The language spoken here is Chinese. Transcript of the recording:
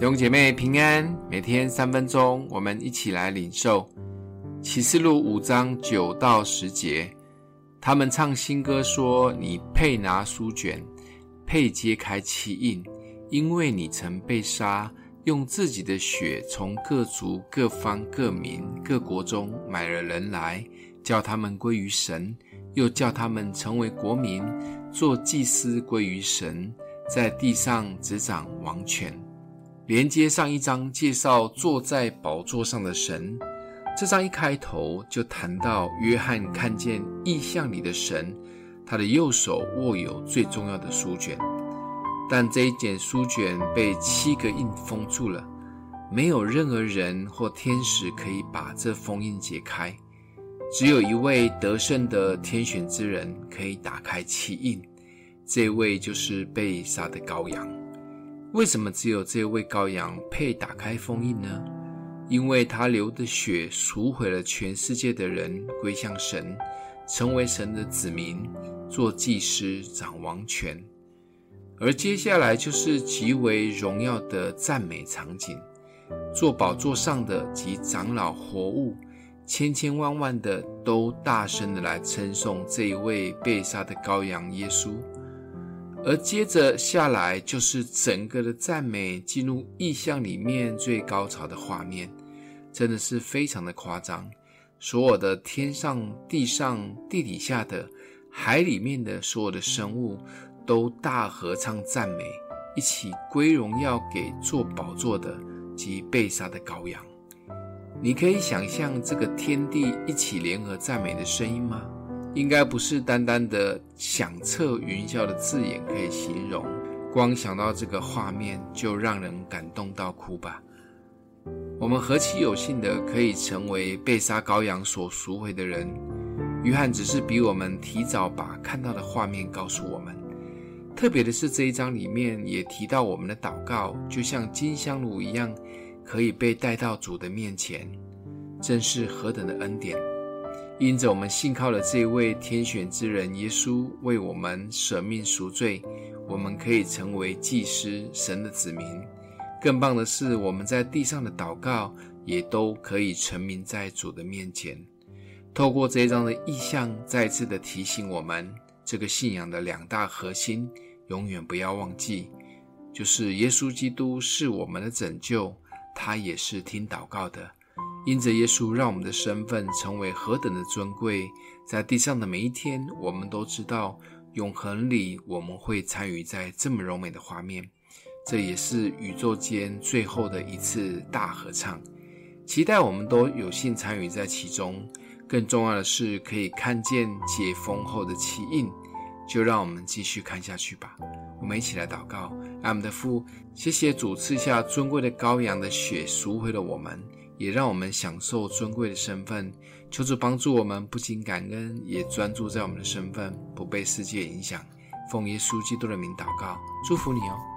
弟兄姐妹平安，每天三分钟，我们一起来领受启示录五章九到十节。他们唱新歌说：“你配拿书卷，配揭开七印，因为你曾被杀，用自己的血从各族、各方、各民、各国中买了人来，叫他们归于神，又叫他们成为国民，做祭司归于神。”在地上执掌王权，连接上一章介绍坐在宝座上的神。这章一开头就谈到约翰看见异象里的神，他的右手握有最重要的书卷，但这一卷书卷被七个印封住了，没有任何人或天使可以把这封印解开，只有一位得胜的天选之人可以打开七印。这位就是被杀的羔羊。为什么只有这位羔羊配打开封印呢？因为他流的血赎回了全世界的人归向神，成为神的子民，做祭司掌王权。而接下来就是极为荣耀的赞美场景，坐宝座上的及长老、活物，千千万万的都大声的来称颂这一位被杀的羔羊耶稣。而接着下来就是整个的赞美进入意象里面最高潮的画面，真的是非常的夸张。所有的天上、地上、地底下的海里面的所有的生物都大合唱赞美，一起归荣耀给坐宝座的及被杀的羔羊。你可以想象这个天地一起联合赞美的声音吗？应该不是单单的响彻云霄的字眼可以形容，光想到这个画面就让人感动到哭吧。我们何其有幸的可以成为被杀羔羊所赎回的人。约翰只是比我们提早把看到的画面告诉我们。特别的是这一章里面也提到我们的祷告就像金香炉一样，可以被带到主的面前，真是何等的恩典。因着我们信靠了这位天选之人耶稣为我们舍命赎罪，我们可以成为祭司神的子民。更棒的是，我们在地上的祷告也都可以成名在主的面前。透过这一章的意象，再次的提醒我们，这个信仰的两大核心，永远不要忘记，就是耶稣基督是我们的拯救，他也是听祷告的。因着耶稣让我们的身份成为何等的尊贵，在地上的每一天，我们都知道永恒里我们会参与在这么柔美的画面。这也是宇宙间最后的一次大合唱，期待我们都有幸参与在其中。更重要的是，可以看见解封后的奇印。就让我们继续看下去吧。我们一起来祷告：爱我们的父，谢谢主赐下尊贵的羔羊的血赎回了我们。也让我们享受尊贵的身份，求主帮助我们不仅感恩，也专注在我们的身份，不被世界影响。奉耶稣基督的名祷告，祝福你哦。